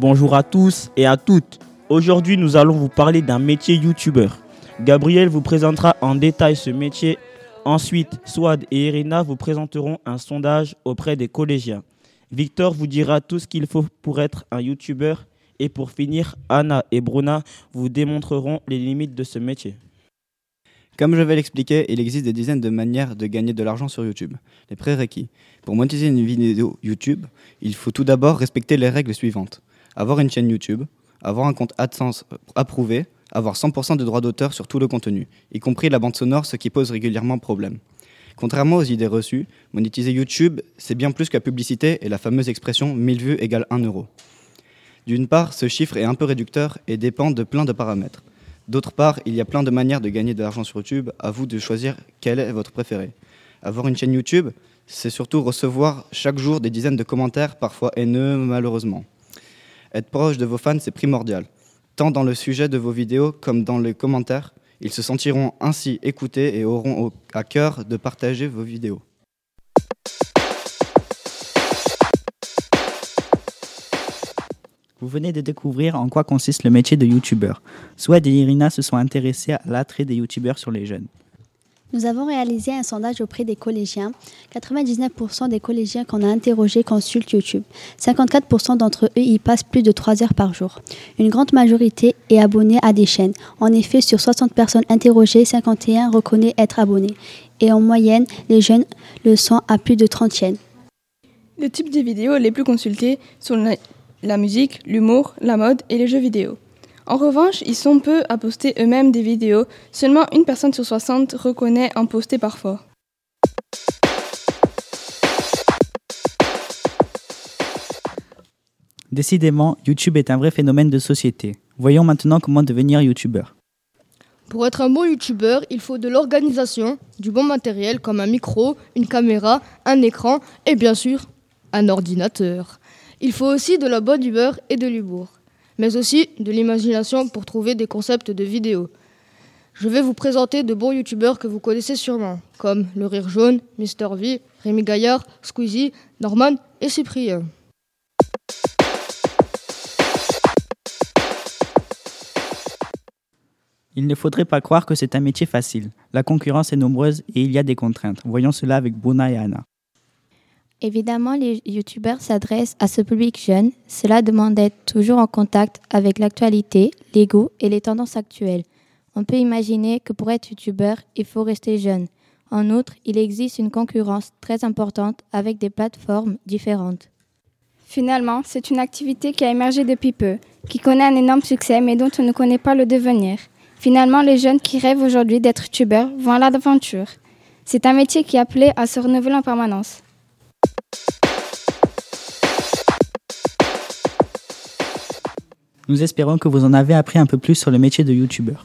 Bonjour à tous et à toutes. Aujourd'hui, nous allons vous parler d'un métier youtubeur. Gabriel vous présentera en détail ce métier. Ensuite, Swad et Irina vous présenteront un sondage auprès des collégiens. Victor vous dira tout ce qu'il faut pour être un youtubeur. Et pour finir, Anna et Bruna vous démontreront les limites de ce métier. Comme je vais l'expliquer, il existe des dizaines de manières de gagner de l'argent sur YouTube. Les prérequis. Pour monétiser une vidéo YouTube, il faut tout d'abord respecter les règles suivantes. Avoir une chaîne YouTube, avoir un compte AdSense approuvé, avoir 100% de droits d'auteur sur tout le contenu, y compris la bande sonore, ce qui pose régulièrement problème. Contrairement aux idées reçues, monétiser YouTube, c'est bien plus que la publicité et la fameuse expression 1000 vues égale 1 euro. D'une part, ce chiffre est un peu réducteur et dépend de plein de paramètres. D'autre part, il y a plein de manières de gagner de l'argent sur YouTube. À vous de choisir quelle est votre préférée. Avoir une chaîne YouTube, c'est surtout recevoir chaque jour des dizaines de commentaires, parfois haineux malheureusement. Être proche de vos fans, c'est primordial. Tant dans le sujet de vos vidéos comme dans les commentaires, ils se sentiront ainsi écoutés et auront à cœur de partager vos vidéos. Vous venez de découvrir en quoi consiste le métier de youtubeur. Swed et Irina se sont intéressés à l'attrait des youtubeurs sur les jeunes. Nous avons réalisé un sondage auprès des collégiens. 99% des collégiens qu'on a interrogés consultent YouTube. 54% d'entre eux y passent plus de 3 heures par jour. Une grande majorité est abonnée à des chaînes. En effet, sur 60 personnes interrogées, 51 reconnaissent être abonnés. Et en moyenne, les jeunes le sont à plus de 30 chaînes. Les types de vidéos les plus consultés sont la musique, l'humour, la mode et les jeux vidéo. En revanche, ils sont peu à poster eux-mêmes des vidéos, seulement une personne sur 60 reconnaît en poster parfois. Décidément, YouTube est un vrai phénomène de société. Voyons maintenant comment devenir youtubeur. Pour être un bon youtubeur, il faut de l'organisation, du bon matériel comme un micro, une caméra, un écran et bien sûr un ordinateur. Il faut aussi de la bonne humeur et de l'humour, mais aussi de l'imagination pour trouver des concepts de vidéos. Je vais vous présenter de bons youtubeurs que vous connaissez sûrement, comme Le Rire Jaune, Mister V, Rémi Gaillard, Squeezie, Norman et Cyprien. Il ne faudrait pas croire que c'est un métier facile. La concurrence est nombreuse et il y a des contraintes. Voyons cela avec Bruna et Anna. Évidemment, les youtubeurs s'adressent à ce public jeune. Cela demande d'être toujours en contact avec l'actualité, les goûts et les tendances actuelles. On peut imaginer que pour être youtubeur, il faut rester jeune. En outre, il existe une concurrence très importante avec des plateformes différentes. Finalement, c'est une activité qui a émergé depuis peu, qui connaît un énorme succès mais dont on ne connaît pas le devenir. Finalement, les jeunes qui rêvent aujourd'hui d'être youtubeurs vont à l'aventure. C'est un métier qui est appelé à se renouveler en permanence. Nous espérons que vous en avez appris un peu plus sur le métier de youtubeur.